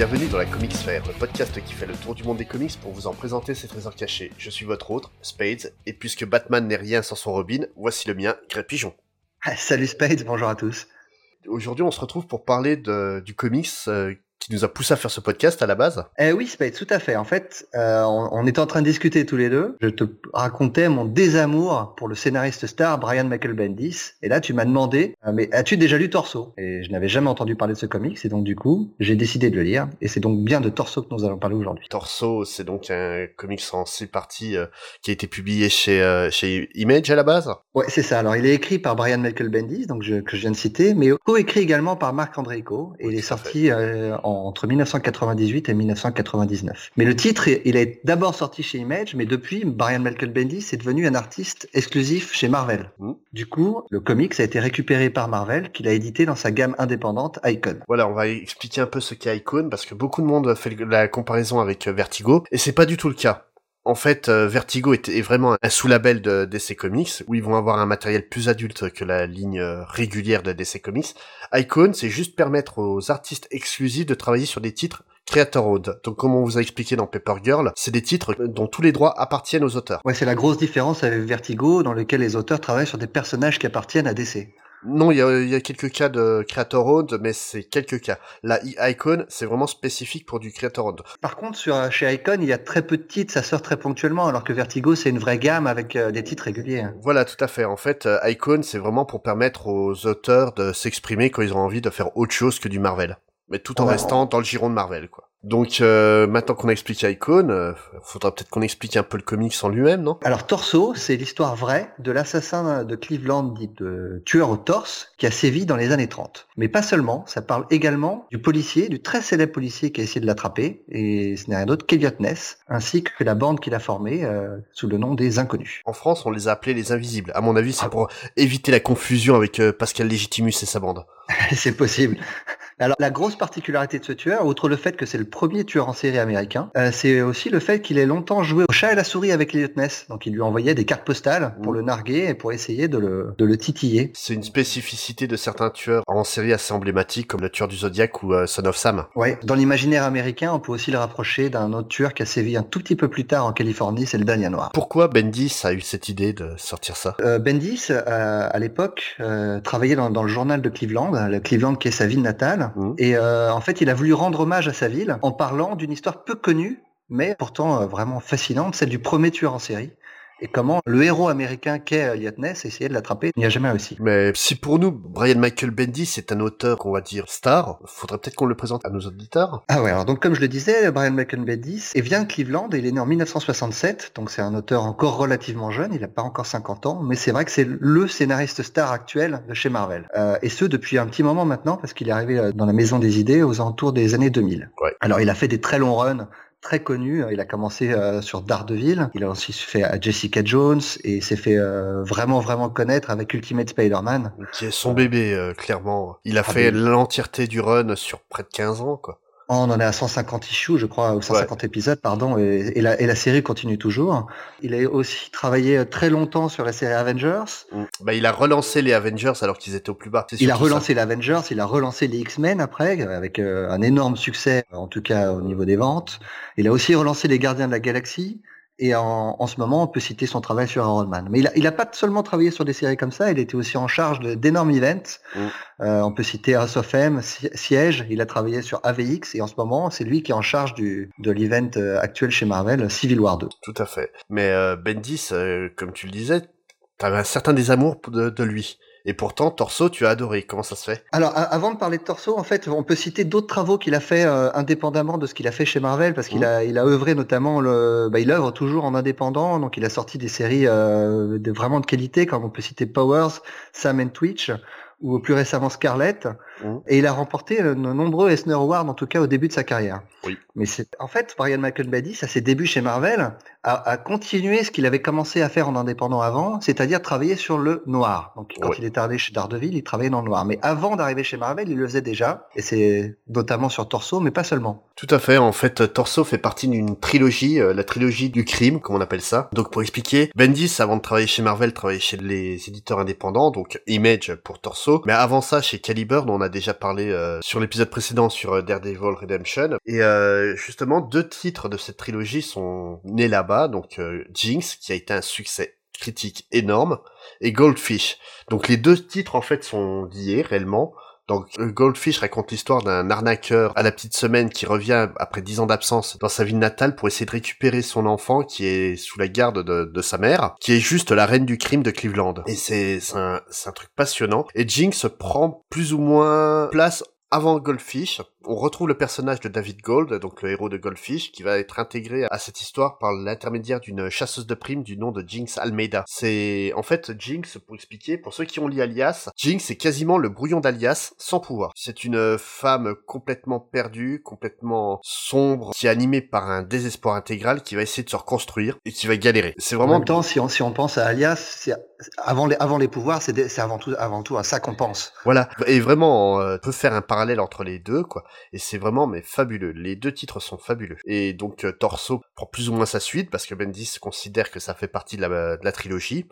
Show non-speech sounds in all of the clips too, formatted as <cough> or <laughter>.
Bienvenue dans la Comics Fair, le podcast qui fait le tour du monde des comics pour vous en présenter ses trésors cachés. Je suis votre hôte, Spades, et puisque Batman n'est rien sans son Robin, voici le mien, Greg Pigeon. Salut Spades, bonjour à tous. Aujourd'hui, on se retrouve pour parler de, du comics euh, qui nous a poussé à faire ce podcast à la base? Eh Oui, Spade, tout à fait. En fait, euh, on, était en train de discuter tous les deux. Je te racontais mon désamour pour le scénariste star Brian Michael Bendis. Et là, tu m'as demandé, euh, mais as-tu déjà lu Torso? Et je n'avais jamais entendu parler de ce comics. Et donc, du coup, j'ai décidé de le lire. Et c'est donc bien de Torso que nous allons parler aujourd'hui. Torso, c'est donc un comics en six parties euh, qui a été publié chez, euh, chez Image à la base? Ouais, c'est ça. Alors, il est écrit par Brian Michael Bendis, donc je, que je viens de citer, mais co-écrit également par Marc Andreico. Et il est sorti en entre 1998 et 1999. Mais le titre, il est d'abord sorti chez Image, mais depuis, Brian Michael Bendis est devenu un artiste exclusif chez Marvel. Mmh. Du coup, le comics a été récupéré par Marvel, qu'il a édité dans sa gamme indépendante Icon. Voilà, on va expliquer un peu ce qu'est Icon, parce que beaucoup de monde fait la comparaison avec euh, Vertigo, et c'est pas du tout le cas. En fait, euh, Vertigo est, vraiment un sous-label de DC Comics, où ils vont avoir un matériel plus adulte que la ligne euh, régulière de DC Comics. Icon, c'est juste permettre aux artistes exclusifs de travailler sur des titres Creator Owned. Donc comme on vous a expliqué dans Paper Girl, c'est des titres dont tous les droits appartiennent aux auteurs. Ouais, c'est la grosse différence avec Vertigo, dans lequel les auteurs travaillent sur des personnages qui appartiennent à DC. Non, il y a, quelques cas de Creator Owned, mais c'est quelques cas. La Icon, c'est vraiment spécifique pour du Creator Owned. Par contre, sur, euh, chez Icon, il y a très peu de titres, ça sort très ponctuellement, alors que Vertigo, c'est une vraie gamme avec euh, des titres réguliers. Voilà, tout à fait. En fait, euh, Icon, c'est vraiment pour permettre aux auteurs de s'exprimer quand ils ont envie de faire autre chose que du Marvel. Mais tout en restant dans le giron de Marvel, quoi. Donc euh, maintenant qu'on a expliqué Icon, euh, faudra peut-être qu'on explique un peu le comics en lui-même, non? Alors Torso, c'est l'histoire vraie de l'assassin de Cleveland dit tueur au torse qui a sévi dans les années 30. Mais pas seulement, ça parle également du policier, du très célèbre policier qui a essayé de l'attraper, et ce n'est rien d'autre qu'Eliot Ness, ainsi que la bande qu'il a formée euh, sous le nom des Inconnus. En France, on les a appelés les Invisibles. À mon avis, c'est ah. pour éviter la confusion avec euh, Pascal Légitimus et sa bande. <laughs> c'est possible. Alors la grosse particularité de ce tueur, outre le fait que c'est le premier tueur en série américain, euh, c'est aussi le fait qu'il ait longtemps joué au chat et la souris avec Elliot Ness. Donc il lui envoyait des cartes postales pour le narguer et pour essayer de le, de le titiller. C'est une spécificité de certains tueurs en série assez emblématiques comme le tueur du Zodiac ou euh, Son of Sam. Ouais, dans l'imaginaire américain, on peut aussi le rapprocher d'un autre tueur qui a sévi un tout petit peu plus tard en Californie, c'est le Dahlia Noir. Pourquoi Bendis a eu cette idée de sortir ça? Euh, Bendis, euh, à l'époque, travaillait dans, dans, le journal de Cleveland, le Cleveland qui est sa ville natale, mmh. et euh, en fait, il a voulu rendre hommage à sa ville en parlant d'une histoire peu connue, mais pourtant euh, vraiment fascinante, celle du premier tueur en série et comment le héros américain qu'est Elliot Ness essayait de l'attraper, n'y a jamais réussi. Mais si pour nous, Brian Michael Bendis est un auteur qu'on va dire star, faudrait peut-être qu'on le présente à nos auditeurs. Ah ouais, alors donc comme je le disais, Brian Michael Bendis et vient de Cleveland et il est né en 1967, donc c'est un auteur encore relativement jeune, il n'a pas encore 50 ans, mais c'est vrai que c'est le scénariste star actuel de chez Marvel. Euh, et ce depuis un petit moment maintenant, parce qu'il est arrivé euh, dans la maison des idées aux alentours des années 2000. Ouais. Alors il a fait des très longs runs très connu. Il a commencé euh, sur Daredevil. Il a aussi fait à Jessica Jones et s'est fait euh, vraiment vraiment connaître avec Ultimate Spider-Man. Qui est son bébé, euh, clairement. Il a ah, fait l'entièreté du run sur près de 15 ans, quoi. On en est à 150 issues, je crois, ou 150 épisodes, pardon, et, la, et, la, série continue toujours. Il a aussi travaillé très longtemps sur la série Avengers. Mm. Bah, il a relancé les Avengers alors qu'ils étaient au plus bas. Il a relancé les Avengers, il a relancé les X-Men après, avec euh, un énorme succès, en tout cas au niveau des ventes. Il a aussi relancé les Gardiens de la Galaxie. Et en, en, ce moment, on peut citer son travail sur Iron Man. Mais il a, il a pas seulement travaillé sur des séries comme ça, il était aussi en charge d'énormes events. Mm. Euh, on peut citer House of M, Siège, il a travaillé sur AVX et en ce moment, c'est lui qui est en charge du, de l'event euh, actuel chez Marvel, Civil War 2. Tout à fait. Mais euh, Bendis, euh, comme tu le disais, tu avais un certain désamour de, de lui. Et pourtant, Torso, tu as adoré. Comment ça se fait? Alors, avant de parler de Torso, en fait, on peut citer d'autres travaux qu'il a fait euh, indépendamment de ce qu'il a fait chez Marvel, parce qu'il mmh. a, il a œuvré notamment le, bah, il œuvre toujours en indépendant, donc il a sorti des séries euh, de vraiment de qualité, comme on peut citer Powers, Sam and Twitch, ou plus récemment Scarlett. Mmh. Et il a remporté de nombreux Eisner Awards, en tout cas au début de sa carrière. Oui. Mais c'est en fait Brian Michael Bendis à ses débuts chez Marvel a, a continué ce qu'il avait commencé à faire en indépendant avant, c'est-à-dire travailler sur le noir. Donc quand il est arrivé chez Daredevil, il travaillait dans le noir. Mais avant d'arriver chez Marvel, il le faisait déjà, et c'est notamment sur Torso, mais pas seulement. Tout à fait. En fait, Torso fait partie d'une trilogie, euh, la trilogie du crime, comme on appelle ça. Donc pour expliquer, Bendis avant de travailler chez Marvel, travaillait chez les éditeurs indépendants, donc Image pour Torso. Mais avant ça, chez Caliber, dont on a déjà parlé sur l'épisode précédent sur Daredevil Redemption. Et justement, deux titres de cette trilogie sont nés là-bas. Donc Jinx, qui a été un succès critique énorme, et Goldfish. Donc les deux titres en fait sont liés réellement. Donc Goldfish raconte l'histoire d'un arnaqueur à la petite semaine qui revient après dix ans d'absence dans sa ville natale pour essayer de récupérer son enfant qui est sous la garde de, sa mère, qui est juste la reine du crime de Cleveland. Et c'est un, un truc passionnant. Et Jinx prend plus ou moins place avant Goldfish, on retrouve le personnage de David Gold, donc le héros de Goldfish, qui va être intégré à cette histoire par l'intermédiaire d'une chasseuse de primes du nom de Jinx Almeida. C'est en fait Jinx, pour expliquer, pour ceux qui ont lu Alias, Jinx est quasiment le brouillon d'Alias sans pouvoir. C'est une femme complètement perdue, complètement sombre, qui est animée par un désespoir intégral, qui va essayer de se reconstruire et qui va galérer. C'est vraiment. En même temps, si on, si on pense à Alias, avant les, avant les pouvoirs, c'est avant tout, avant tout à ça qu'on pense. Voilà. Et vraiment, on peut faire un parallèle entre les deux, quoi et c'est vraiment mais fabuleux. Les deux titres sont fabuleux. Et donc euh, Torso prend plus ou moins sa suite parce que Bendis considère que ça fait partie de la, de la trilogie.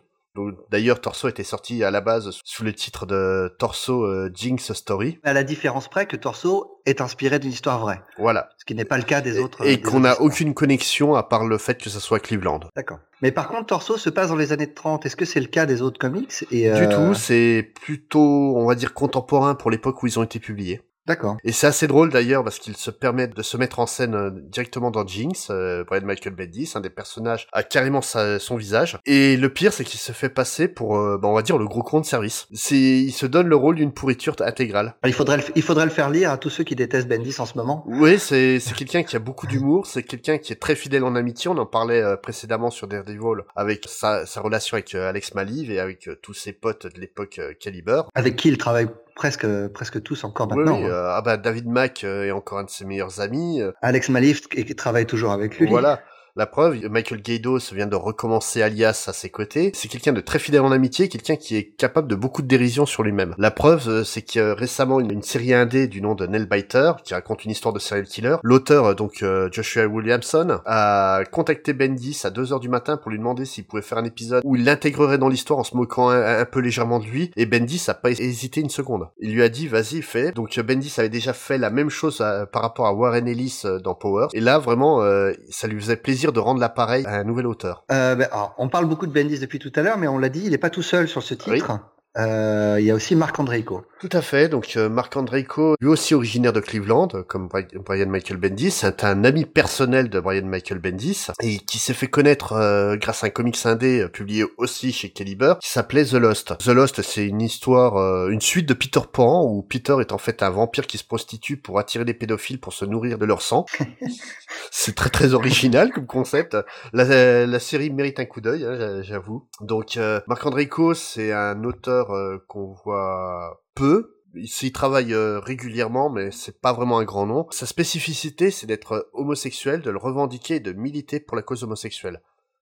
D'ailleurs, Torso était sorti à la base sous le titre de Torso euh, Jinx Story. À la différence près que Torso est inspiré d'une histoire vraie. Voilà. Ce qui n'est pas le cas des autres. Et, qu'on n'a aucune connexion à part le fait que ça soit Cleveland. D'accord. Mais par contre, Torso se passe dans les années 30. Est-ce que c'est le cas des autres comics? Et Du tout. C'est plutôt, on va dire, contemporain pour l'époque où ils ont été publiés. D'accord. Et c'est assez drôle d'ailleurs parce qu'il se permet de se mettre en scène euh, directement dans Jinx. Euh, Brian Michael Bendis, un des personnages, a carrément son visage. Et le pire, c'est qu'il se fait passer pour, euh, bah, on va dire, le gros con de service. C'est, il se donne le rôle d'une pourriture intégrale. Il faudrait, le, il faudrait le faire lire à tous ceux qui détestent Bendis en ce moment. Oui, c'est, c'est quelqu'un qui a beaucoup d'humour. C'est quelqu'un qui est très fidèle en amitié. On en parlait euh, précédemment sur Daredevil avec sa, sa relation avec Alex Maliv et avec tous ses potes de l'époque Caliber. Avec qui il travaille presque presque tous encore maintenant. Oui, hein. euh, ah bah David Mack euh, est encore un de ses meilleurs amis. Euh. Alex Malif qui travaille toujours avec lui. Voilà. La preuve, Michael Gaydos vient de recommencer Alias à ses côtés. C'est quelqu'un de très fidèle en amitié, quelqu'un qui est capable de beaucoup de dérision sur lui-même. La preuve, euh, c'est que récemment, une, une série indé du nom de Biter, qui raconte une histoire de serial killer, l'auteur, euh, donc euh, Joshua Williamson, a contacté Bendis à 2h du matin pour lui demander s'il pouvait faire un épisode où il l'intégrerait dans l'histoire en se moquant un, peu légèrement de lui, et Bendis a pas hésité une seconde. Il lui a dit, vas-y, fais. Donc Bendis avait déjà fait la même chose par rapport à Warren Ellis dans Power, et là, vraiment, ça lui faisait plaisir de rendre l'appareil à un nouvel auteur euh, ben, On parle beaucoup de Bendis depuis tout à l'heure, mais on l'a dit, il n'est pas tout seul sur ce titre. Euh, il y a aussi Marc Andreiko. Tout à fait. Donc euh, Marc Andreiko, lui aussi originaire de Cleveland, comme Brian Michael Bendis, c'est un ami personnel de Brian Michael Bendis et qui s'est fait connaître euh, grâce à un comics indé publié aussi chez Caliber qui s'appelait The Lost. The Lost, c'est une histoire, une suite de Peter Pan où Peter est en fait un vampire qui se prostitue pour attirer des pédophiles pour se nourrir de leur sang. <laughs> c'est très très original comme concept. La, la série mérite un coup d'œil, hein, j'avoue. Donc Marc Andreiko, c'est un auteur euh, qu'on voit peu. Il travaille euh, régulièrement, mais c'est pas vraiment un grand nom. Sa spécificité, c'est d'être homosexuel, de le revendiquer et de militer pour la cause homosexuelle.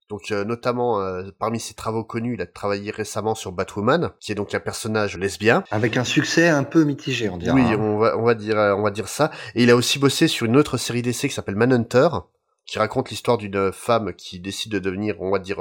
Donc euh, notamment parmi ses travaux connus, il a travaillé récemment sur Batwoman, qui est donc un personnage lesbien, avec un succès un peu mitigé, on dirait. Oui, on va on va dire on va dire ça. Et il a aussi bossé sur une autre série d'essais qui s'appelle Manhunter, qui raconte l'histoire d'une femme qui décide de devenir, on va dire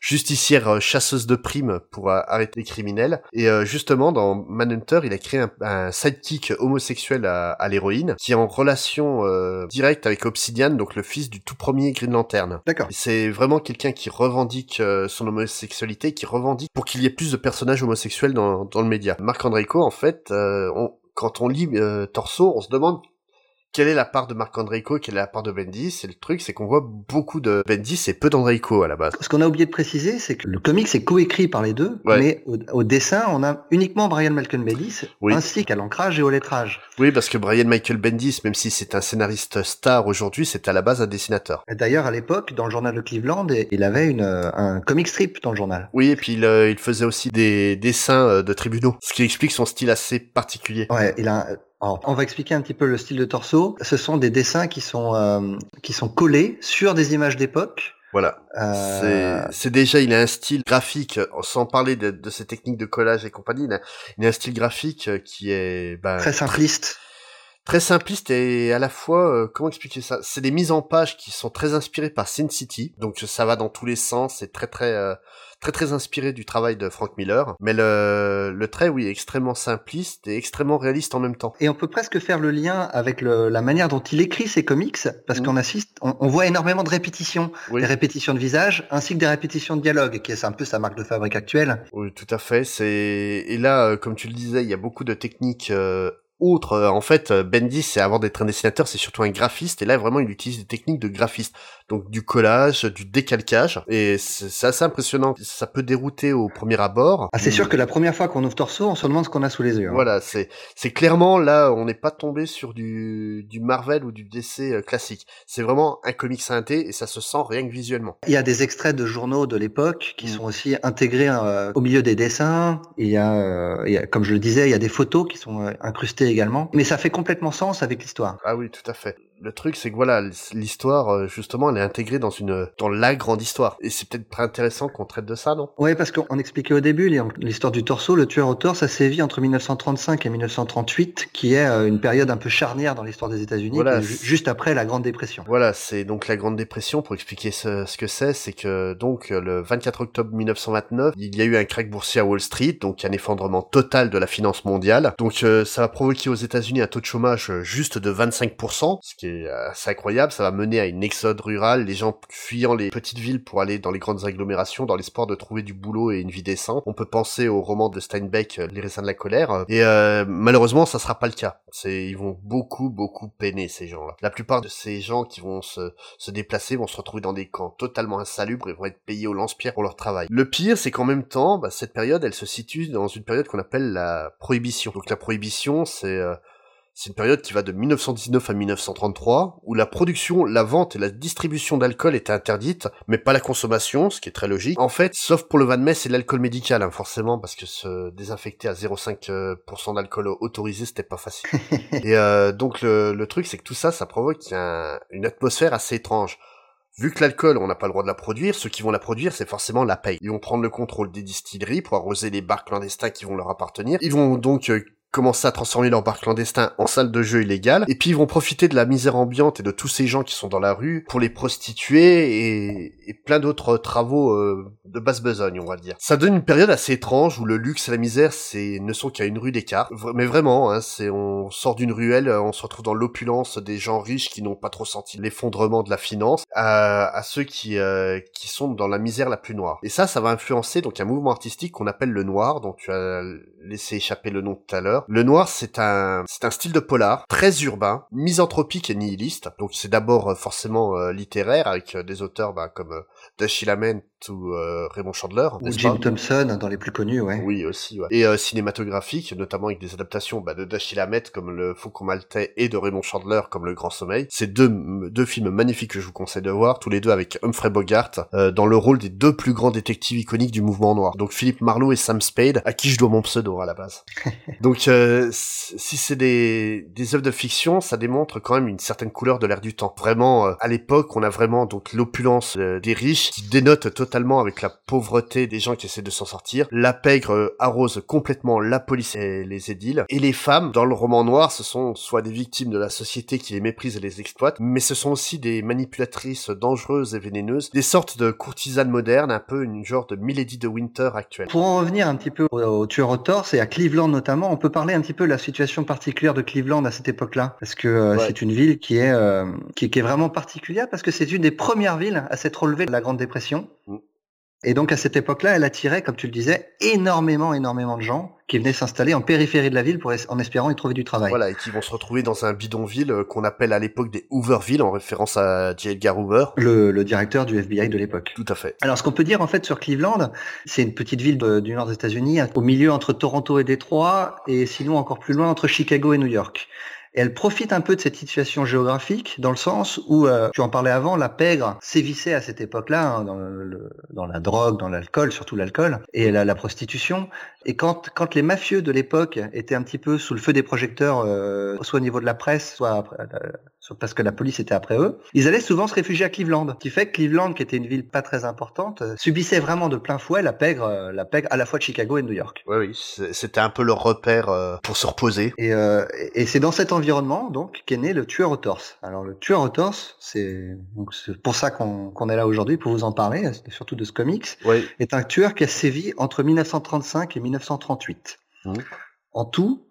justicière euh, chasseuse de primes pour euh, arrêter les criminels. Et euh, justement, dans Manhunter, il a créé un, sidekick homosexuel à, l'héroïne, qui est en relation directe avec Obsidian, donc le fils du tout premier Green Lantern. D'accord. C'est vraiment quelqu'un qui revendique son homosexualité, qui revendique pour qu'il y ait plus de personnages homosexuels dans, dans le média. Marc Andreiko, en fait, quand on lit Torso, on se demande quelle est la part de Marc Andreiko et quelle est la part de Bendis Et le truc, c'est qu'on voit beaucoup de Bendis et peu d'Andreiko à la base. Ce qu'on a oublié de préciser, c'est que le comic c'est coécrit par les deux, mais au, dessin, on a uniquement Brian Michael Bendis, ainsi qu'à l'ancrage et au lettrage. Oui, parce que Brian Michael Bendis, même si c'est un scénariste star aujourd'hui, c'est à la base un dessinateur. D'ailleurs, à l'époque, dans le journal de Cleveland, il avait une, un comic strip dans le journal. Oui, et puis il, euh, il faisait aussi des dessins euh, de tribunaux, ce qui explique son style assez particulier. Ouais, il a on va expliquer un petit peu le style de torso. Ce sont des dessins qui sont euh, qui sont collés sur des images d'époque. Voilà. Euh... C'est déjà, il a un style graphique, sans parler de, de ses techniques de collage et compagnie, il a, il a un style graphique qui est bah, très simpliste Très simpliste et à la fois, euh, comment expliquer ça? C'est des mises en page qui sont très inspirées par Sin City, donc ça va dans tous les sens, c'est très très euh, très très inspiré du travail de Frank Miller, mais le, le trait, oui, est extrêmement simpliste et extrêmement réaliste en même temps. Et on peut presque faire le lien avec le, la manière dont il écrit ses comics, parce mmh. qu'on assiste, on, on, voit énormément de répétitions, des répétitions de visage, ainsi que des répétitions de dialogue, qui est un peu sa marque de fabrique actuelle. Oui, tout à fait. C'est et là, euh, comme tu le disais, il y a beaucoup de techniques euh, outre, euh, en fait, euh, Bendis, c'est avant d'être un dessinateur, c'est surtout un graphiste, et là, vraiment, il utilise des techniques de graphiste. Donc, du collage, du décalcage, et c'est assez impressionnant. Ça peut dérouter au premier abord. Ah, c'est sûr que la première fois qu'on ouvre Torso, on se demande ce qu'on a sous les yeux. Hein. Voilà, c'est, c'est clairement, là, on n'est pas tombé sur du, du Marvel ou du DC euh, classique. C'est vraiment un comic synthé, et ça se sent rien que visuellement. Il y a des extraits de journaux de l'époque qui mm. sont aussi intégrés au milieu des dessins. Il y, a, il y a, comme je le disais, il y a des photos qui sont incrustées également, mais ça fait complètement sens avec l'histoire. Ah oui, tout à fait le truc c'est que voilà l'histoire euh, justement elle est intégrée dans une dans la grande histoire. Et c'est peut-être très intéressant qu'on traite de ça non? Oui parce qu'on expliquait au début l'histoire du torso le tueur au torse ça sévit entre 1935 et 1938 qui est euh, une période un peu charnière dans l'histoire des États-Unis voilà, juste après la Grande Dépression. Voilà c'est donc la Grande Dépression pour expliquer ce, ce que c'est c'est que donc le 24 octobre 1929 il y a eu un crack boursier à Wall Street donc un effondrement total de la finance mondiale. Donc euh, ça va provoquer aux États-Unis un taux de chômage juste de 25% ce qui c'est incroyable, ça va mener à une exode rurale, les gens fuyant les petites villes pour aller dans les grandes agglomérations dans l'espoir de trouver du boulot et une vie décente. On peut penser au roman de Steinbeck, euh, Les raisins de la colère, et euh, malheureusement ça sera pas le cas. C'est ils vont beaucoup beaucoup peiner ces gens-là. La plupart de ces gens qui vont se, se déplacer vont se retrouver dans des camps totalement insalubres et vont être payés au lance-pierre pour leur travail. Le pire, c'est qu'en même temps, bah, cette période, elle se situe dans une période qu'on appelle la prohibition. Donc la prohibition, c'est euh, c'est une période qui va de 1919 à 1933, où la production, la vente et la distribution d'alcool étaient interdites, mais pas la consommation, ce qui est très logique. En fait, sauf pour le Van Mess et l'alcool médical, hein, forcément, parce que se désinfecter à 0,5% euh, d'alcool autorisé, c'était pas facile. <laughs> et euh, donc le, le, truc, c'est que tout ça, ça provoque une atmosphère assez étrange. Vu que l'alcool, on n'a pas le droit de la produire, ceux qui vont la produire, c'est forcément la paye. Ils vont prendre le contrôle des distilleries pour arroser les bars clandestins qui vont leur appartenir. Ils vont donc euh, commencer à transformer leur bar clandestin en salle de jeu illégale, et puis ils vont profiter de la misère ambiante et de tous ces gens qui sont dans la rue pour les prostituer et, et plein d'autres travaux euh, de basse besogne, on va dire. Ça donne une période assez étrange où le luxe et la misère c'est ne sont qu'à une rue d'écart. Mais vraiment, hein, c'est on sort d'une ruelle, on se retrouve dans l'opulence des gens riches qui n'ont pas trop senti l'effondrement de la finance, à, à ceux qui euh, qui sont dans la misère la plus noire. Et ça, ça va influencer donc un mouvement artistique qu'on appelle le noir, dont tu as laissé échapper le nom tout à l'heure. Le noir, c'est un, c'est un style de polar très urbain, misanthropique et nihiliste. Donc c'est d'abord euh, forcément euh, littéraire avec euh, des auteurs bah, comme Dashiell Hammett ou Raymond Chandler. Ou Jim Thompson dans les plus connus, ouais. Oui aussi. Ouais. Et cinématographique, notamment avec des adaptations bah, de Dashiell Hammett comme Le Faucon Maltais et de Raymond Chandler comme Le Grand Sommeil. C'est deux deux films magnifiques que je vous conseille de voir, tous les deux avec Humphrey Bogart dans le rôle des deux plus grands détectives iconiques du mouvement noir. Donc Philippe Marlowe et Sam Spade, à qui je dois mon pseudo à la base. <laughs> Donc euh, si c'est des, des œuvres de fiction, ça démontre quand même une certaine couleur de l'air du temps. Vraiment, euh, à l'époque, on a vraiment donc l'opulence euh, des riches qui dénote totalement avec la pauvreté des gens qui essaient de s'en sortir. La pègre arrose complètement la police et les édiles. Et les femmes, dans le roman noir, ce sont soit des victimes de la société qui les méprise et les exploite, mais ce sont aussi des manipulatrices dangereuses et vénéneuses, des sortes de courtisanes modernes, un peu une genre de Milady de Winter actuelle. Pour en revenir un petit peu au, au tueur au torse et à Cleveland notamment, on peut parler un petit peu de la situation particulière de Cleveland à cette époque-là, parce que euh, c'est une ville qui est, euh, qui, est vraiment particulière, parce que c'est une des premières villes à s'être relevée de la Grande Dépression. Mm. Et donc à cette époque-là, elle attirait, comme tu le disais, énormément, énormément de gens qui venaient s'installer en périphérie de la ville pour en espérant y trouver du travail. Voilà, et qui vont se retrouver dans un bidonville euh, qu'on appelle à l'époque des Hooverville, en référence à J. Edgar Hoover. Le, le directeur du FBI de l'époque. Tout à fait. Alors ce qu'on peut dire en fait sur Cleveland, c'est une petite ville du nord des États-Unis, au milieu entre Toronto et Détroit, et sinon encore plus loin entre Chicago et New York elle profite un peu de cette situation géographique dans le sens où, euh, tu en parlais avant, la pègre sévissait à cette époque-là hein, dans, la drogue, dans l'alcool, surtout l'alcool, et la, la, prostitution. Et quand, les mafieux de l'époque étaient un petit peu sous le feu des projecteurs, euh, soit au niveau de la presse, soit euh, parce que la police était après eux, ils allaient souvent se réfugier à Cleveland. Ce qui fait que Cleveland, qui était une ville pas très importante, euh, subissait vraiment de plein fouet la pègre, euh, la pègre à la fois de Chicago et de New York. Oui, oui, c'était un peu leur repère euh, pour se reposer. Et, et c'est dans cet environnement donc qu'est né le tueur au torse. Alors le tueur au torse, c'est pour ça qu'on est là aujourd'hui pour vous en parler, surtout de ce comics. Oui. Est un tueur qui a sévi entre 1935 et 1938. Mmh. En tout,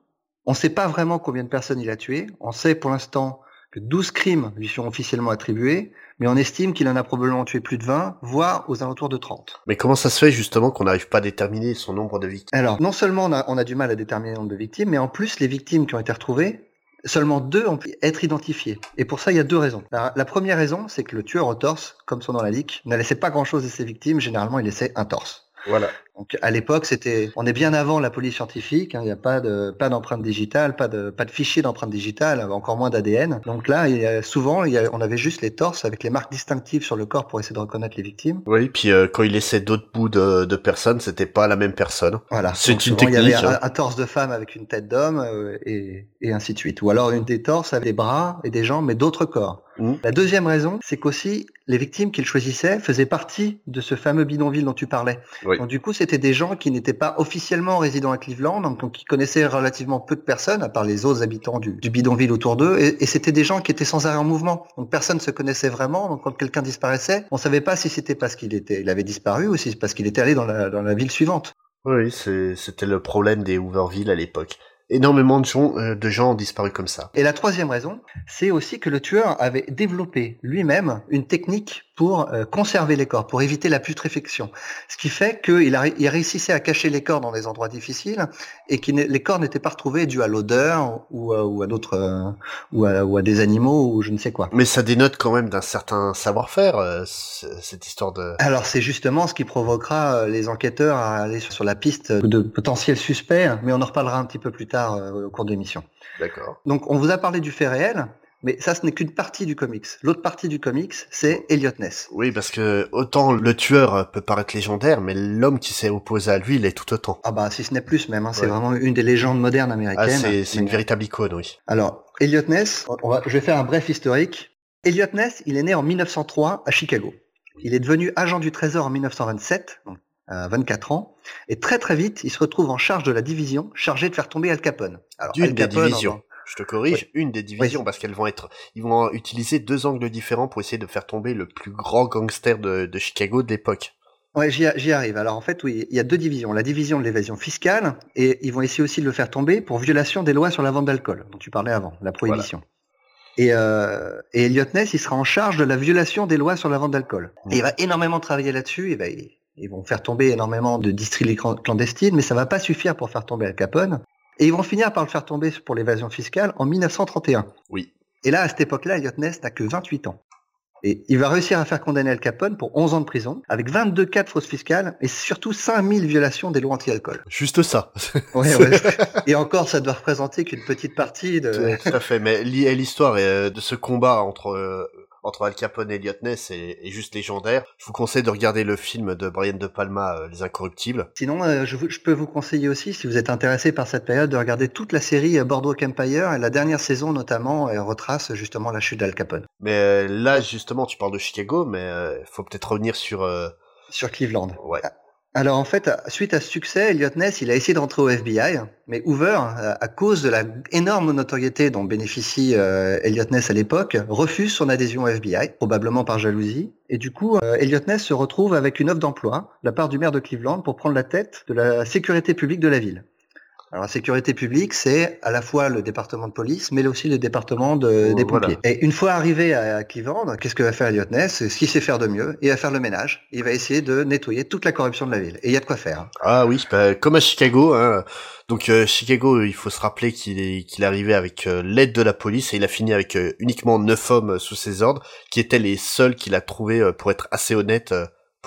on ne sait pas vraiment combien de personnes il a tué. On sait pour l'instant que 12 crimes lui sont officiellement attribués, mais on estime qu'il en a probablement tué plus de 20, voire aux alentours de 30. Mais comment ça se fait justement qu'on n'arrive pas à déterminer son nombre de victimes? Alors, non seulement on a, on a, du mal à déterminer le nombre de victimes, mais en plus les victimes qui ont été retrouvées, seulement deux ont pu être identifiées. Et pour ça, il y a deux raisons. La, première raison, c'est que le tueur au torse, comme son nom l'indique, ne laissait pas grand-chose de ses victimes, généralement il laissait un torse. Voilà. Donc à l'époque, c'était, on est bien avant la police scientifique. Hein, il n'y a pas de pas d'empreinte digitale, pas de pas de fichier d'empreinte digitale, encore moins d'ADN. Donc là, il y a, souvent, il y a, on avait juste les torses avec les marques distinctives sur le corps pour essayer de reconnaître les victimes. Oui, puis euh, quand il laissait d'autres bouts de, de personnes, c'était pas la même personne. Voilà. C'est une technique. Il y avait un, un, torse de femme avec une tête d'homme euh, et, et ainsi de suite. Ou alors une des torses avec des bras et des jambes mais d'autres corps. Mmh. La deuxième raison, c'est qu'aussi les victimes qu'il choisissait faisaient partie de ce fameux bidonville dont tu parlais. Oui. Donc du coup, c'était des gens qui n'étaient pas officiellement résidents à Cleveland, donc qui connaissaient relativement peu de personnes, à part les autres habitants du, du bidonville autour d'eux, et, et c'était des gens qui étaient sans arrêt en mouvement. Donc personne ne se connaissait vraiment. Donc quand quelqu'un disparaissait, on savait pas si c'était parce qu'il était, il avait disparu ou si c'est parce qu'il était allé dans la, dans la ville suivante. Oui, c'était le problème des Hooverville à l'époque énormément de gens, euh, de gens ont disparu comme ça. Et la troisième raison, c'est aussi que le tueur avait développé lui-même une technique pour euh, conserver les corps, pour éviter la putréfaction. Ce qui fait qu'il il réussissait à cacher les corps dans des endroits difficiles et que les corps n'étaient pas retrouvés dus à l'odeur ou, euh, ou, à d'autres euh, ou, ou, à, des animaux ou je ne sais quoi. Mais ça dénote quand même d'un certain savoir-faire cette histoire de. Alors c'est justement ce qui provoquera les enquêteurs à aller sur la piste de potentiels suspects, mais on en reparlera un petit peu plus tard au cours de l'émission. D'accord. Donc on vous a parlé du fait réel. Mais ça, ce n'est qu'une partie du comics. L'autre partie du comics, c'est Elliot Ness. Oui, parce que autant le tueur peut paraître légendaire, mais l'homme qui s'est opposé à lui, il est tout autant. Ah bah, si ce n'est plus même. Hein, c'est vraiment une des légendes modernes américaines. Ah, c'est une véritable icône, oui. Alors, Elliot Ness, on va, je vais faire un bref historique. Elliot Ness, il est né en 1903 à Chicago. Il est devenu agent du Trésor en 1927, donc à 24 ans, et très très vite, il se retrouve en charge de la division chargée de faire tomber Al Capone. Alors, Al Capone, je te corrige, une des divisions, parce qu'elles vont être, ils vont utiliser deux angles différents pour essayer de faire tomber le plus grand gangster de, de Chicago de l'époque. Ouais, j'y arrive. Alors en fait, oui, il y a deux divisions. La division de l'évasion fiscale, et ils vont essayer aussi de le faire tomber pour violation des lois sur la vente d'alcool, dont tu parlais avant, la prohibition. Et, euh, et Elliot Ness, il sera en charge de la violation des lois sur la vente d'alcool. Mmh. Et il va énormément travailler là-dessus. Et va, ils vont faire tomber énormément de distilleries clandestines, mais ça va pas suffire pour faire tomber Al Capone. Et ils vont finir par le faire tomber pour l'évasion fiscale en 1931. Oui. Et là, à cette époque-là, Elliot Ness n'a que 28 ans. Et il va réussir à faire condamner Al Capone pour 11 ans de prison, avec 22 cas de fraude fiscale et surtout 5000 violations des lois anti-alcool. Juste ça. ouais, ouais. Et encore, ça doit représenter qu'une petite partie de... Tout à fait, mais l'histoire euh, de ce combat entre euh, entre Al Capone et Elliot Ness est, juste légendaire. Je vous conseille de regarder le film de Brian De Palma, euh, Les Incorruptibles. Sinon, euh, je, je, peux vous conseiller aussi, si vous êtes intéressé par cette période, de regarder toute la série euh, Boardwalk Empire et la dernière saison notamment elle retrace justement la chute d'Al Capone. Mais là, justement, tu parles de Chicago, mais il faut peut-être revenir sur sur Cleveland. Ouais. Alors en fait, suite à ce succès, Elliot Ness, il a essayé de rentrer au FBI, mais Hoover, à cause de la énorme notoriété dont bénéficie euh, Elliot Ness à l'époque, refuse son adhésion au FBI, probablement par jalousie. Et du coup, euh, Elliot Ness se retrouve avec une offre d'emploi de la part du maire de Cleveland pour prendre la tête de la sécurité publique de la ville. Alors la sécurité publique, c'est à la fois le département de police, mais aussi le département de, des pompiers. Et une fois arrivé à Cleveland, qu'est-ce que va faire Elliot Ness? Ce qu'il sait faire de mieux, il va faire le ménage. Il va essayer de nettoyer toute la corruption de la ville. Et il y a de quoi faire. Ah oui, bah, comme à Chicago. Hein. Donc euh, Chicago, il faut se rappeler qu'il est qu'il est arrivé avec euh, l'aide de la police et il a fini avec euh, uniquement neuf hommes sous ses ordres, qui étaient les seuls qu'il a trouvés pour être assez honnête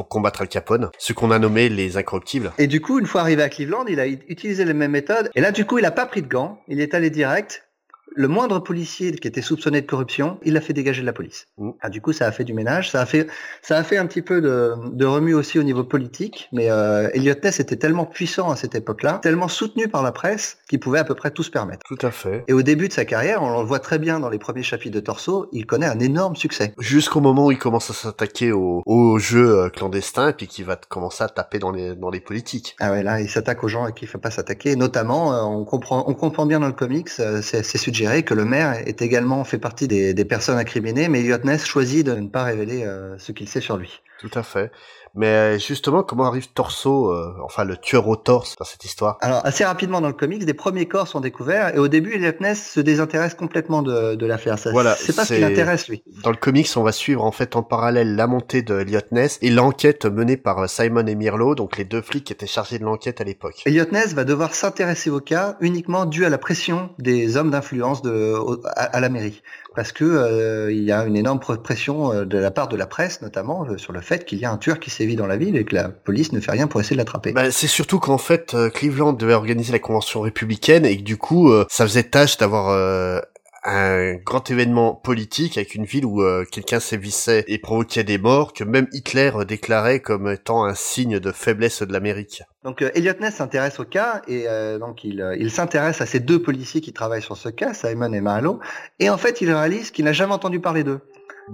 pour combattre Al Capone, ce qu'on a nommé les incorruptibles. Et du coup, une fois arrivé à Cleveland, il a utilisé les mêmes méthodes. Et là, du coup, il a pas pris de gants. Il est allé direct le moindre policier qui était soupçonné de corruption, il l'a fait dégager de la police. Mm. Ah, du coup, ça a fait du ménage, ça a fait, ça a fait un petit peu de, de remue aussi au niveau politique, mais euh, Elliot Ness était tellement puissant à cette époque-là, tellement soutenu par la presse, qu'il pouvait à peu près tout se permettre. Tout à fait. Et au début de sa carrière, on le voit très bien dans les premiers chapitres de Torso, il connaît un énorme succès. Jusqu'au moment où il commence à s'attaquer aux au jeux euh, clandestins et puis qu'il va commencer à taper dans les, dans les politiques. Ah ouais, là, il s'attaque aux gens à qui il ne faut pas s'attaquer. Notamment, euh, on comprend, on comprend bien dans le comics, euh, c'est c'est que le maire est également fait partie des, personnes incriminées, mais Elliot Ness choisit de ne pas révéler euh, ce qu'il sait sur lui. Tout à fait. Mais euh, justement, comment arrive Torso, euh, enfin le tueur au torse dans cette histoire? Alors, assez rapidement dans le comics, des premiers corps sont découverts, et au début, Elliot Ness se désintéresse complètement de, de l'affaire. Ça- Voilà, c'est pas ce qui l'intéresse, lui. Dans le comics, on va suivre en fait en parallèle la montée de Elliot Ness et l'enquête menée par euh, Simon et Mirlo, donc les deux flics qui étaient chargés de l'enquête à l'époque. Elliot Ness va devoir s'intéresser au cas uniquement dû à la pression des hommes d'influence de, au- à, à la mairie. Parce que euh, il y a une énorme pr- pression euh, de la part de la presse, notamment, euh, sur le fait qu'il y a un tueur qui sévit dans la ville et que la police ne fait rien pour essayer de l'attraper. Bah, c'est surtout qu'en fait, Cleveland devait organiser la convention républicaine et que du coup, ça faisait tâche d'avoir un grand événement politique avec une ville où quelqu'un sévissait et provoquait des morts que même Hitler déclarait comme étant un signe de faiblesse de l'Amérique. Donc euh, Elliot Ness s'intéresse au cas et euh, donc il, euh, il s'intéresse à ces deux policiers qui travaillent sur ce cas, Simon et Marlowe, et en fait il réalise qu'il n'a jamais entendu parler d'eux.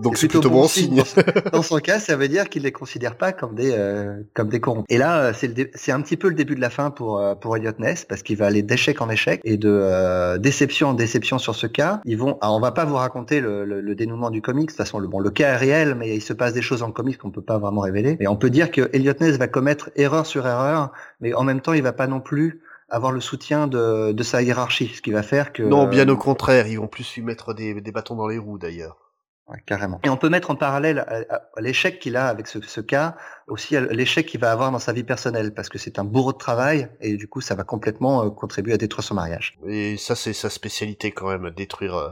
Donc c'est plutôt bon signe. <laughs> Dans son cas, ça veut dire qu'il les considère pas comme des euh, comme des corrompus. Et là, euh, c'est c'est un petit peu le début de la fin pour euh, pour Elliot Ness parce qu'il va aller d'échec en échec et de euh, déception en déception sur ce cas. Ils vont, alors on va pas vous raconter le, le, le dénouement du comics. De toute façon, le bon, le cas est réel, mais il se passe des choses le comics qu'on peut pas vraiment révéler. Et on peut dire que Elliot Ness va commettre erreur sur erreur, mais en même temps, il va pas non plus avoir le soutien de, de sa hiérarchie, ce qui va faire que Non, bien euh, au contraire, ils vont plus lui mettre des, des bâtons dans les roues d'ailleurs. Ouais, carrément. Et on peut mettre en parallèle à, à- à l'échec qu'il a avec ce, ce cas, aussi à l'échec qu'il va avoir dans sa vie personnelle, parce que c'est un bourreau de travail, et du coup, ça va complètement euh, contribuer à détruire son mariage. Et ça, c'est sa spécialité quand même, détruire, euh,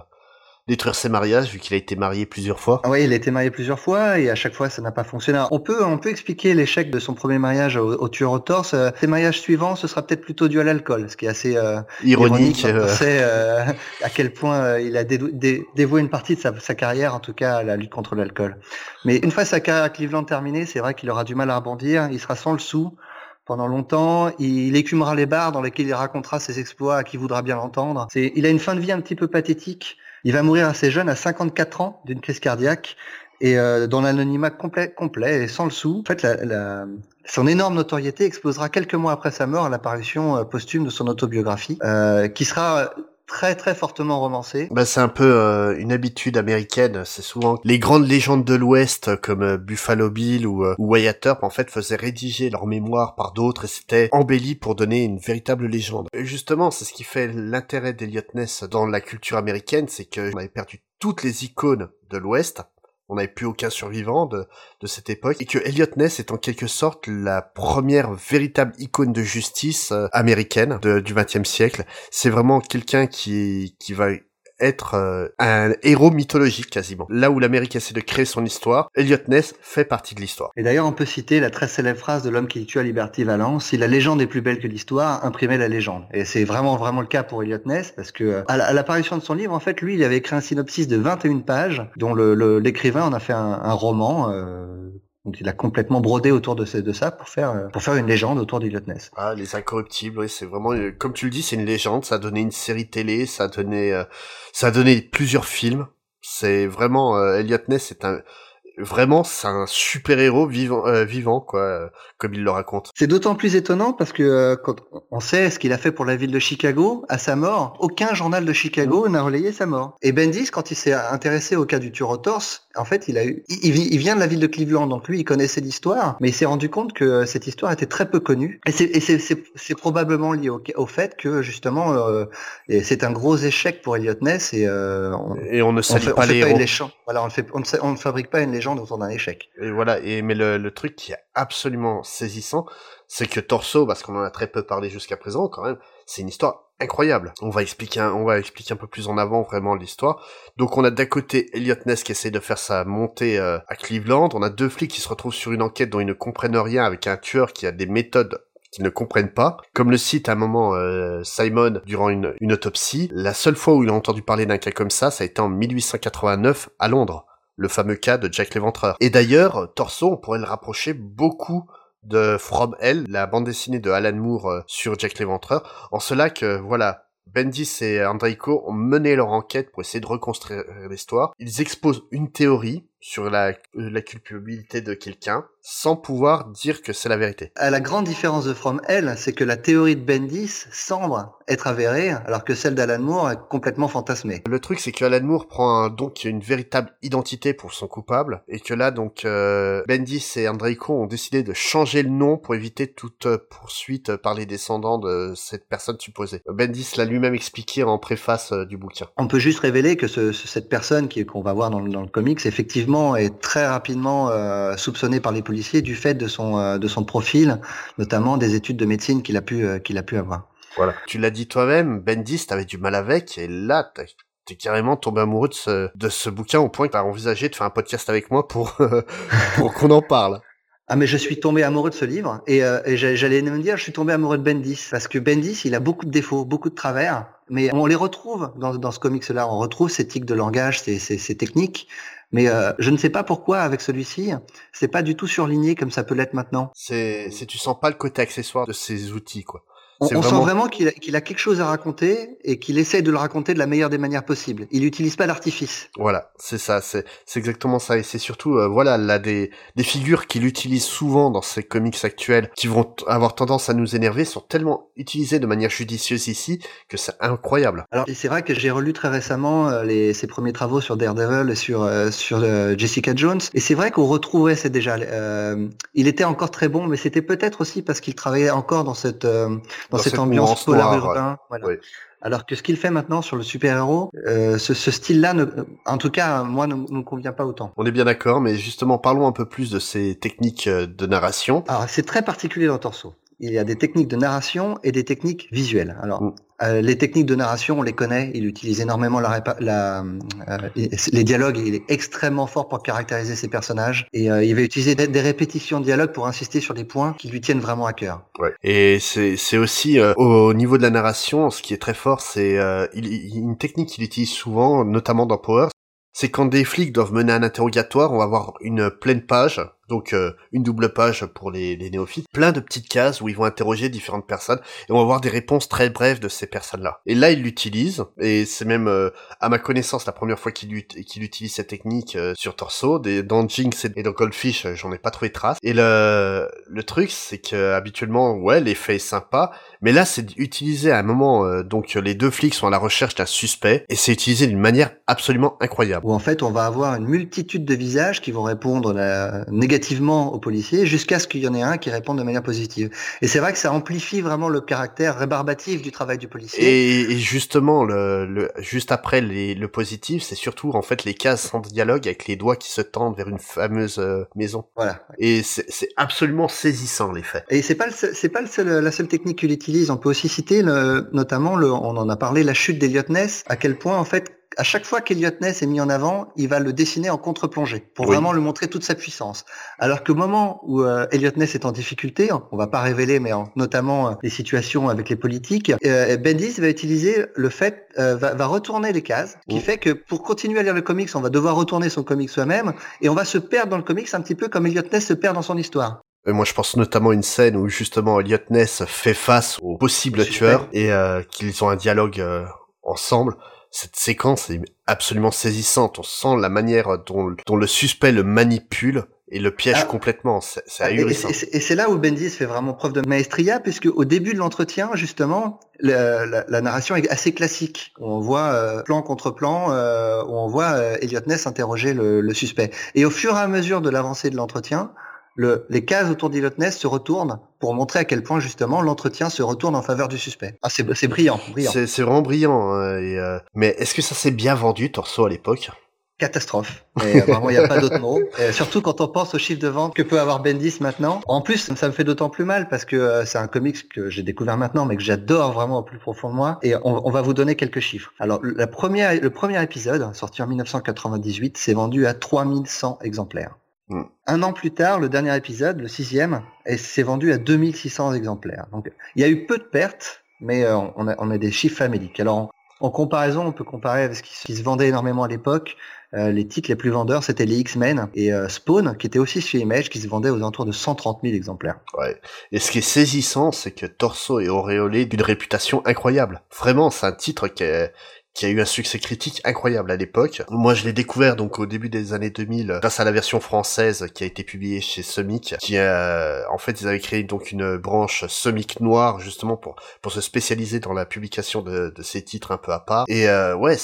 détruire ses mariages, vu qu'il a été marié plusieurs fois. Ah oui, il a été marié plusieurs fois, et à chaque fois, ça n'a pas fonctionné. Alors, on peut, on peut expliquer l'échec de son premier mariage au, au tueur au torse. Euh, Ses mariages suivants, ce sera peut-être plutôt dû à l'alcool, ce qui est assez euh, Ironique. quand euh, on sait euh, à quel point il a dé- dévoué une partie de sa, sa carrière, en tout cas à la lutte contre l'alcool. Mais une fois sa carrière à Cleveland terminée, c'est vrai qu'il aura du mal à rebondir. Il sera sans le sou pendant longtemps. Il écumera les bars dans lesquels il racontera ses exploits à qui voudra bien l'entendre. Il a une fin de vie un petit peu pathétique. Il va mourir assez jeune, à 54 ans, d'une crise cardiaque. Et euh, dans l'anonymat complet, complet et sans le sou. En fait, son énorme notoriété explosera quelques mois après sa mort à l'apparition euh, posthume de son autobiographie, euh, qui sera très très fortement romancée. Bah, c'est un peu euh, une habitude américaine. C'est souvent les grandes légendes de l'Ouest euh, comme euh, Buffalo Bill ou, euh, ou Wyatt Earp en fait faisaient rédiger leur mémoire par d'autres et c'était embelli pour donner une véritable légende. Et justement, c'est ce qui fait l'intérêt d'Eliot Ness dans la culture américaine, c'est que on avait perdu toutes les icônes de l'Ouest. On n'avait plus aucun survivant de, de cette époque et que Elliot Ness est en quelque sorte la première véritable icône de justice euh, américaine du XXe siècle. C'est vraiment quelqu'un qui qui va être euh, un héros mythologique quasiment. Là où l'Amérique essaie de créer son histoire, Elliot Ness fait partie de l'histoire. Et d'ailleurs, on peut citer la très célèbre phrase de l'homme qui tua Liberty Valence si la légende est plus belle que l'histoire, imprimez la légende. Et c'est vraiment vraiment le cas pour Elliot Ness parce que euh, à la- à l'apparition de son livre, en fait, lui, il avait écrit un synopsis de 21 pages dont l'écrivain en a fait un, un roman. euh, donc il a complètement brodé autour de, de ça pour faire euh, pour faire une légende autour d'Elliot Ness. Ah, les incorruptibles, oui, c'est vraiment, euh, comme tu le dis, c'est une légende. Ça a donné une série télé, ça a donné, euh, ça a donné plusieurs films. C'est vraiment euh, Ness, c'est un, vraiment, c'est un super héros vivant, euh, vivant quoi, euh, comme il le raconte. C'est d'autant plus étonnant parce que euh, quand on sait ce qu'il a fait pour la ville de Chicago, à sa mort, aucun journal de Chicago n'a relayé sa mort. Et Bendis, quand il s'est intéressé au cas du tueur au torse, en fait, il a eu, il, vient de la ville de Cleveland, donc lui, il connaissait l'histoire, mais il s'est rendu compte que cette histoire était très peu connue. Et c'est, probablement lié au, au fait que justement, euh, c'est un gros échec pour Elliot Ness et euh, on, Et on ne on fait, on pas fait les pas héros. une légende. Voilà, on, fait, on ne fabrique pas une légende autour d'un échec. Et voilà. Et mais le, le truc qui est absolument saisissant, c'est que Torso, parce qu'on en a très peu parlé jusqu'à présent, quand même, c'est une histoire incroyable. On va expliquer, un, on va expliquer un peu plus en avant vraiment l'histoire. Donc on a d'un côté Elliot Ness qui essaie de faire sa montée euh, à Cleveland. On a deux flics qui se retrouvent sur une enquête dont ils ne comprennent rien avec un tueur qui a des méthodes qu'ils ne comprennent pas. Comme le cite à un moment euh, Simon durant une, une autopsie, la seule fois où il a entendu parler d'un cas comme ça, ça a été en 1889 à Londres, le fameux cas de Jack l'Éventreur. Et d'ailleurs, Torso, on pourrait le rapprocher beaucoup de From Hell, la bande dessinée de Alan Moore euh, sur Jack l'Éventreur, en cela que, voilà, Bendis et Andreiko ont mené leur enquête pour essayer de reconstruire l'histoire. Ils exposent une théorie sur la, la culpabilité de quelqu'un sans pouvoir dire que c'est la vérité. À la grande différence de From Hell, c'est que la théorie de Bendis semble être avérée, alors que celle d'Alan Moore est complètement fantasmée. Le truc, c'est que Alan Moore prend un, donc une véritable identité pour son coupable, et que là, donc, euh, Bendis et Andreiko ont décidé de changer le nom pour éviter toute poursuite par les descendants de cette personne supposée. Bendis l'a lui-même expliqué en préface euh, du bouquin. On peut juste révéler que ce, cette personne qu'on va voir dans, dans, le comics, effectivement, est très rapidement euh, soupçonnée par les policiers du fait de son euh, de son profil, notamment des études de médecine qu'il a pu euh, qu'il a pu avoir. Voilà. Tu l'as dit toi-même, Bendis, t'avais du mal avec, et là, t'es carrément tombé amoureux de ce, de ce bouquin au point que t'as envisagé de faire un podcast avec moi pour, <laughs> pour qu'on en parle. Ah mais je suis tombé amoureux de ce livre et, euh, et j'allais me dire je suis tombé amoureux de Bendis parce que Bendis il a beaucoup de défauts, beaucoup de travers, mais on les retrouve dans, dans ce comics-là, on retrouve ses tics de langage, ses, ses, ses techniques, mais euh, je ne sais pas pourquoi avec celui-ci, c'est pas du tout surligné comme ça peut l'être maintenant. C'est, tu sens pas le côté accessoire de ces outils quoi. On, on sent vraiment qu'il a, quelque chose à raconter et qu'il essaye de le raconter de la meilleure des manières possibles. Il n'utilise pas l'artifice. Voilà, c'est ça, c'est, exactement ça. Et c'est surtout, euh, voilà, là, des, des figures qu'il utilise souvent dans ses comics actuels, qui vont avoir tendance à nous énerver, sont tellement utilisées de manière judicieuse ici que c'est incroyable. Alors, c'est vrai que j'ai relu très récemment euh, les, ses premiers travaux sur Daredevil et sur, euh, sur Jessica Jones. Et c'est vrai qu'on retrouvait, c'est déjà, il était encore très bon, mais c'était peut-être aussi parce qu'il travaillait encore dans cette, dans, cette, ambiance polar urbain. Voilà. Oui. Alors que ce qu'il fait maintenant sur le super-héros, euh, ce, ce style-là, en tout cas, moi, ne me convient pas autant. On est bien d'accord, mais justement, parlons un peu plus de ces techniques de narration. Alors, c'est très particulier dans Torso il y a des techniques de narration et des techniques visuelles. Alors, mm. Euh, les techniques de narration, on les connaît. Il utilise énormément la, la euh, les dialogues. Il est extrêmement fort pour caractériser ses personnages. Et euh, il va utiliser des, répétitions de dialogue pour insister sur des points qui lui tiennent vraiment à cœur. Ouais. Et c'est aussi euh, au niveau de la narration, ce qui est très fort, c'est euh, une technique qu'il utilise souvent, notamment dans Power, c'est quand des flics doivent mener un interrogatoire, on va avoir une pleine page, donc euh, une double page pour les, néophytes, plein de petites cases où ils vont interroger différentes personnes et on va avoir des réponses très brèves de ces personnes-là. Et là, il l'utilise et c'est même, euh, à ma connaissance, la première fois qu'il qu'il utilise cette technique euh, sur Torso. Dans Jinx et dans Goldfish, j'en ai pas trouvé trace. Et le, truc, c'est que habituellement, ouais, l'effet est sympa, mais là, c'est utilisé à un moment, donc les deux flics sont à la recherche d'un suspect et c'est utilisé d'une manière absolument incroyable où en fait on va avoir une multitude de visages qui vont répondre la... négativement aux policiers jusqu'à ce qu'il y en ait un qui réponde de manière positive. Et c'est vrai que ça amplifie vraiment le caractère rébarbatif du travail du policier. Et, et justement, le, le, juste après les, le positif, c'est surtout en fait les cases sans dialogue avec les doigts qui se tendent vers une fameuse euh, maison. Voilà. Et c'est absolument saisissant les faits. Et c'est pas c'est pas le seul, la seule technique qu'il utilise. On peut aussi citer le, notamment le, on en a parlé, la chute d'Eliot Ness. À quel point en fait à chaque fois qu'Eliot Ness est mis en avant, il va le dessiner en contre-plongée pour oui. vraiment le montrer toute sa puissance. Alors que moment où euh, Elliot Ness est en difficulté, on va pas révéler, mais en, notamment euh, les situations avec les politiques, euh, Bendis va utiliser le fait, euh, va, va, retourner les cases, qui fait que pour continuer à lire le comics, on va devoir retourner son comics soi-même et on va se perdre dans le comics un petit peu comme Elliot Ness se perd dans son histoire. Et moi, je pense notamment à une scène où justement Elliot Ness fait face au possible tueur et euh, qu'ils ont un dialogue euh, ensemble cette séquence est absolument saisissante. On sent la manière dont, dont le suspect le manipule et le piège ah. complètement. C'est ahurissant. Et c'est là où Bendis fait vraiment preuve de maestria, puisque au début de l'entretien, justement, la, la, la, narration est assez classique. On voit euh, plan contre plan, euh, où on voit euh, Elliot Ness interroger le, le, suspect. Et au fur et à mesure de l'avancée de l'entretien, le, les cases autour d'Elliot Ness se retournent pour montrer à quel point justement l'entretien se retourne en faveur du suspect. Ah, c'est brillant, brillant. C'est vraiment brillant. Hein, et, euh... Mais est-ce que ça s'est bien vendu, Torso, à l'époque? Catastrophe. Et vraiment, il n'y a pas d'autre mot. Et surtout quand on pense au chiffre de vente que peut avoir Bendis maintenant. En plus, ça me fait d'autant plus mal parce que euh, c'est un comics que j'ai découvert maintenant, mais que j'adore vraiment au plus profond de moi. Et on, on, va vous donner quelques chiffres. Alors, la première, le premier épisode, sorti en 1998, s'est vendu à 3100 exemplaires. Mm. Un an plus tard, le dernier épisode, le sixième, s'est vendu à 2600 exemplaires. Donc, il y a eu peu de pertes, mais euh, on, a, on, a, des chiffres faméliques. Alors, en, comparaison, on peut comparer avec ce qui, se vendait énormément à l'époque. Euh, les titres les plus vendeurs, c'était les X-Men et euh, Spawn, qui était aussi chez Image, qui se vendait aux alentours de 130 000 exemplaires. Ouais. Et ce qui est saisissant, c'est que Torso est auréolé d'une réputation incroyable. Vraiment, c'est un titre qui est, qui a eu un succès critique incroyable à l'époque. Moi, je l'ai découvert donc au début des années 2000 grâce à la version française qui a été publiée chez Semic, qui a, en fait, ils avaient créé donc une branche Semic noire justement pour pour se spécialiser dans la publication de, de ces titres un peu à part. Et euh, ouais,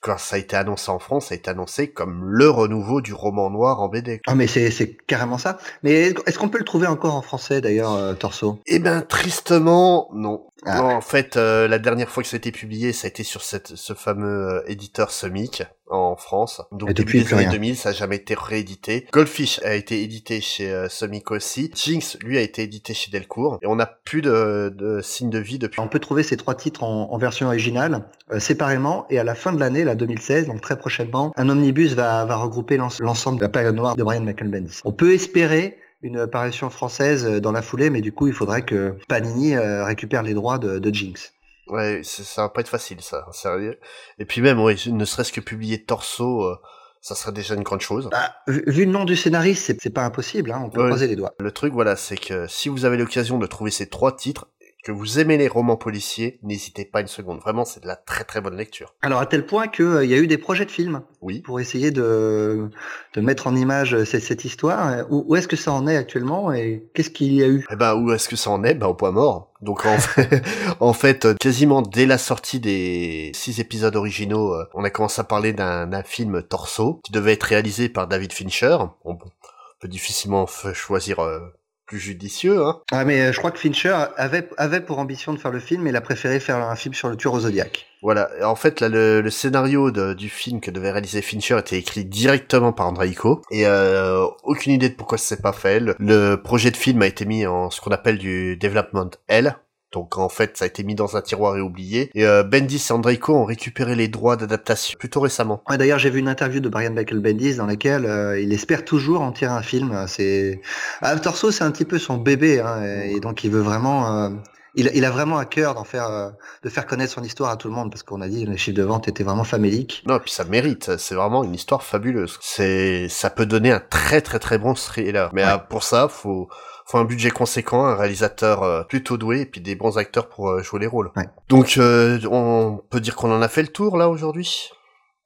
quand ça a été annoncé en France, ça a été annoncé comme le renouveau du roman noir en BD. Ah mais c'est c'est carrément ça. Mais est-ce qu'on peut le trouver encore en français d'ailleurs, euh, Torso? Eh ben tristement non. Ah. en fait, euh, la dernière fois que ça a été publié, ça a été sur cette, ce fameux euh, éditeur Semic en France. Donc Et depuis les années 2000, ça n'a jamais été réédité. Goldfish a été édité chez euh, Semic aussi. Jinx, lui, a été édité chez Delcourt. Et on n'a plus de, de signes de vie depuis. On peut trouver ces trois titres en, en version originale, séparément. Et à la fin de l'année, la 2016, donc très prochainement, un omnibus va, va regrouper l'ensemble de la période noire de Brian McElbendis. On peut espérer une apparition française euh, dans la foulée, mais du coup, il faudrait que Panini euh, récupère les droits de, de Jinx. Ouais, ça va pas être facile, ça, sérieux. Et puis même, ouais, ne serait-ce que publier Torso, euh, ça serait déjà une grande chose. Bah, vu le nom du scénariste, c'est pas impossible, hein, on peut croiser les doigts. Le truc, voilà, c'est que si vous avez l'occasion de trouver ces trois titres, que vous aimez les romans policiers, n'hésitez pas une seconde. Vraiment, c'est de la très très bonne lecture. Alors à tel point qu'il euh, y a eu des projets de films. Oui. Pour essayer de, de mettre en image euh, cette, cette histoire. Où, est-ce que ça en est actuellement et qu'est-ce qu'il y a eu? Eh ben où est-ce que ça en est? Ben au point mort. Donc en <laughs> fait, en fait, euh, quasiment dès la sortie des six épisodes originaux, on a commencé à parler d'un film Torso qui devait être réalisé par David Fincher. On peut difficilement choisir plus judicieux. Hein. Ah mais euh, je crois que Fincher avait, avait pour ambition de faire le film, mais il a préféré faire un film sur le tueur au Zodiac. Voilà, en fait là le, scénario du film que devait réaliser Fincher était écrit directement par Andreiko et euh, aucune idée de pourquoi c'est pas fait. Le, projet de film a été mis en ce qu'on appelle du development L, donc en fait, ça a été mis dans un tiroir et oublié. Et euh, Bendis et Andreiko ont récupéré les droits d'adaptation plutôt récemment. Ouais, D'ailleurs, j'ai vu une interview de Brian Michael Bendis dans laquelle euh, il espère toujours en tirer un film. C'est ah, Torso, c'est un petit peu son bébé, hein, et donc il veut vraiment. Euh, il, il, a vraiment à cœur d'en faire, euh, de faire connaître son histoire à tout le monde parce qu'on a dit les chiffres de vente étaient vraiment faméliques. Non, et puis ça mérite. C'est vraiment une histoire fabuleuse. C'est, ça peut donner un très très très bon thriller. Mais pour ça, faut faut un budget conséquent, un réalisateur euh, plutôt doué et puis des bons acteurs pour euh, jouer les rôles. Donc euh, on peut dire qu'on en a fait le tour là aujourd'hui?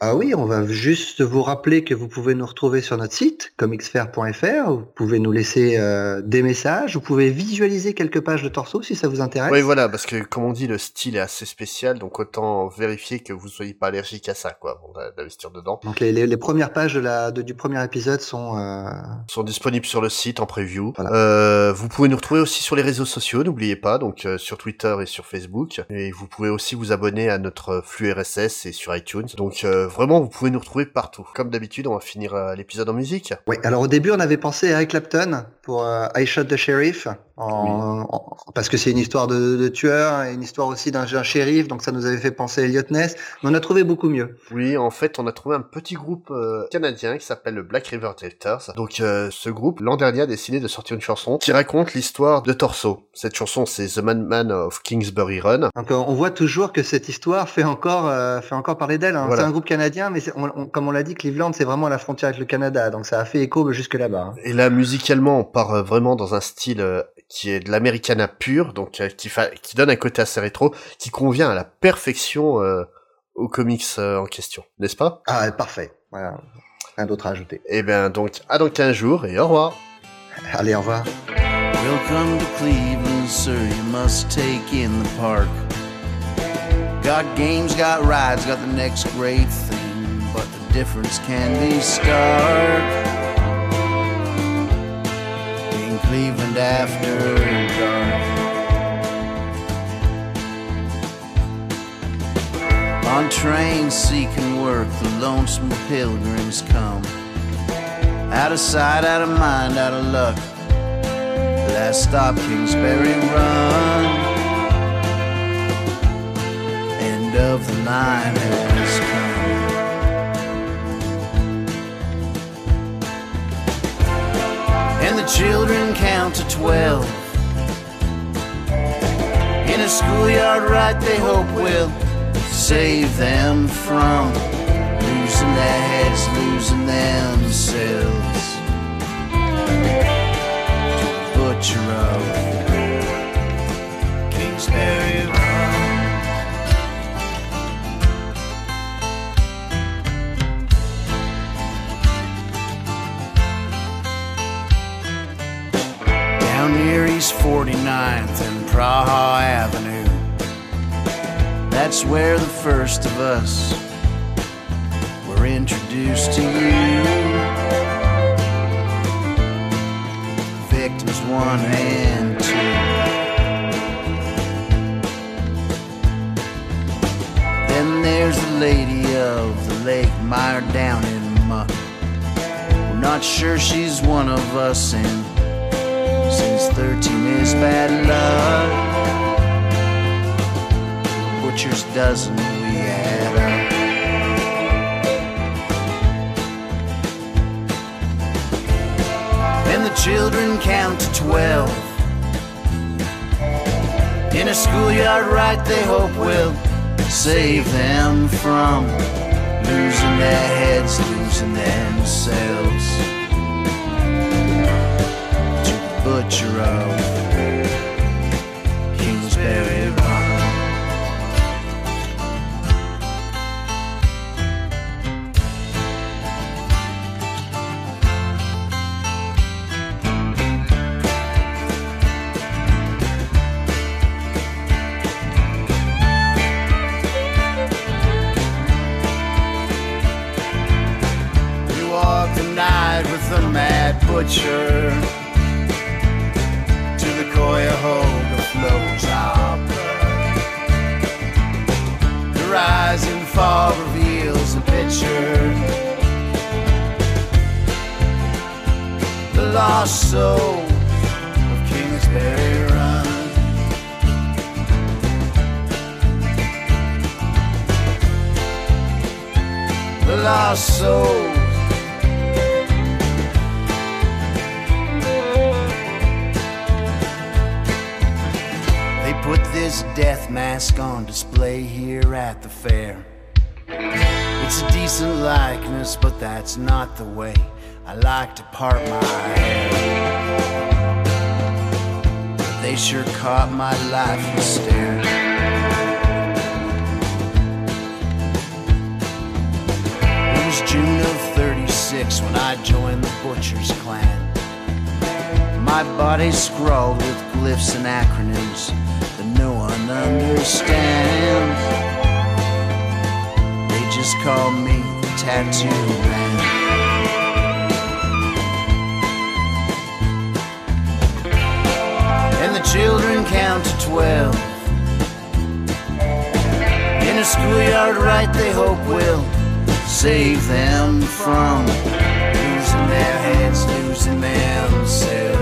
Ah oui, on va juste vous rappeler que vous pouvez nous retrouver sur notre site comicsfair.fr, vous pouvez nous laisser euh, des messages, vous pouvez visualiser quelques pages de torso si ça vous intéresse. Oui, voilà, parce que comme on dit, le style est assez spécial, donc autant vérifier que vous soyez pas allergique à ça, quoi, d'investir dedans. Donc les, les, premières pages de la, de, du premier épisode sont euh... sont disponibles sur le site en preview. Euh, vous pouvez nous retrouver aussi sur les réseaux sociaux, n'oubliez pas, donc euh, sur Twitter et sur Facebook, et vous pouvez aussi vous abonner à notre flux RSS et sur iTunes. Donc euh, vraiment, vous pouvez nous retrouver partout. Comme d'habitude, on va finir euh, l'épisode en musique. Oui, alors au début, on avait pensé à Eric Clapton pour euh, I Shot the Sheriff, parce que c'est une histoire de, tueur, une histoire aussi d'un shérif, donc ça nous avait fait penser à Elliot Ness, mais on a trouvé beaucoup mieux. Oui, en fait, on a trouvé un petit groupe euh, canadien qui s'appelle le Black River Drifters. Donc ce groupe, l'an dernier, a décidé de sortir une chanson qui raconte l'histoire de Torso. Cette chanson, c'est The Man of Kingsbury Run. Donc on voit toujours que cette histoire fait encore, fait encore parler d'elle. Hein. C'est un groupe canadien mais comme on l'a dit, Cleveland, c'est vraiment à la frontière avec le Canada, donc ça a fait écho jusque là-bas. Hein. Et là, musicalement, on part euh, vraiment dans un style euh, qui est de l'americana pur, donc euh, qui, qui donne un côté assez rétro, qui convient à la perfection aux comics en question, n'est-ce pas? Ah, parfait. Voilà. Rien d'autre à ajouter. Et eh bien, donc, à dans 15 jours et au revoir. Allez, au revoir. Welcome to Cleveland, sir. You must take in the park. Got games, got rides, got the next great thing. but the difference can be stark. Cleveland after dark. On trains seeking work, the lonesome pilgrims come. Out of sight, out of mind, out of luck. Last stop, Kingsbury Run. End of the line has come. Children count to twelve. In a schoolyard right they hope will save them from losing their heads, losing themselves. To the butcher of where the first of us were introduced to you. Victims one and two. Then there's the lady of the lake mired down in muck. We're not sure she's one of us, and since 13 is bad luck, butcher's dozen we the children count to 12. In a schoolyard, right, they hope will save them from losing their heads, losing themselves. To the butcher of not the way I like to part my hair. But they sure caught my lifeless stare. It was June of 36 when I joined the Butcher's Clan. My body scrawled with glyphs and acronyms that no one understands. They just call me the Tattoo Man. children count to twelve. In a schoolyard right they hope will save them from losing their heads, losing themselves.